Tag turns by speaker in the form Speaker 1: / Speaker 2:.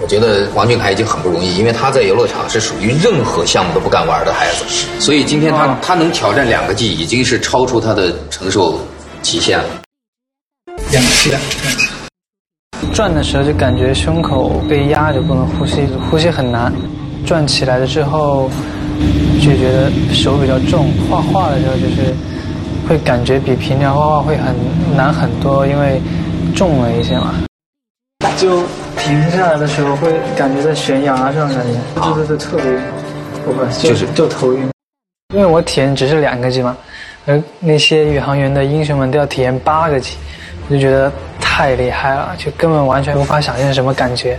Speaker 1: 我觉得王俊凯已经很不容易，因为他在游乐场是属于任何项目都不敢玩的孩子，所以今天他他能挑战两个 G，已经是超出他的承受极限了。
Speaker 2: 两期的，
Speaker 3: 转的时候就感觉胸口被压着，不能呼吸，呼吸很难。转起来了之后，就觉得手比较重。画画的时候就是会感觉比平常画画会很难很多，因为重了一些嘛。就停下来的时候会感觉在悬崖上，感觉对对对，特别，不不就是就头晕。因为我体验只是两个 G 嘛，而那些宇航员的英雄们都要体验八个 G，我就觉得太厉害了，就根本完全无法想象什么感觉。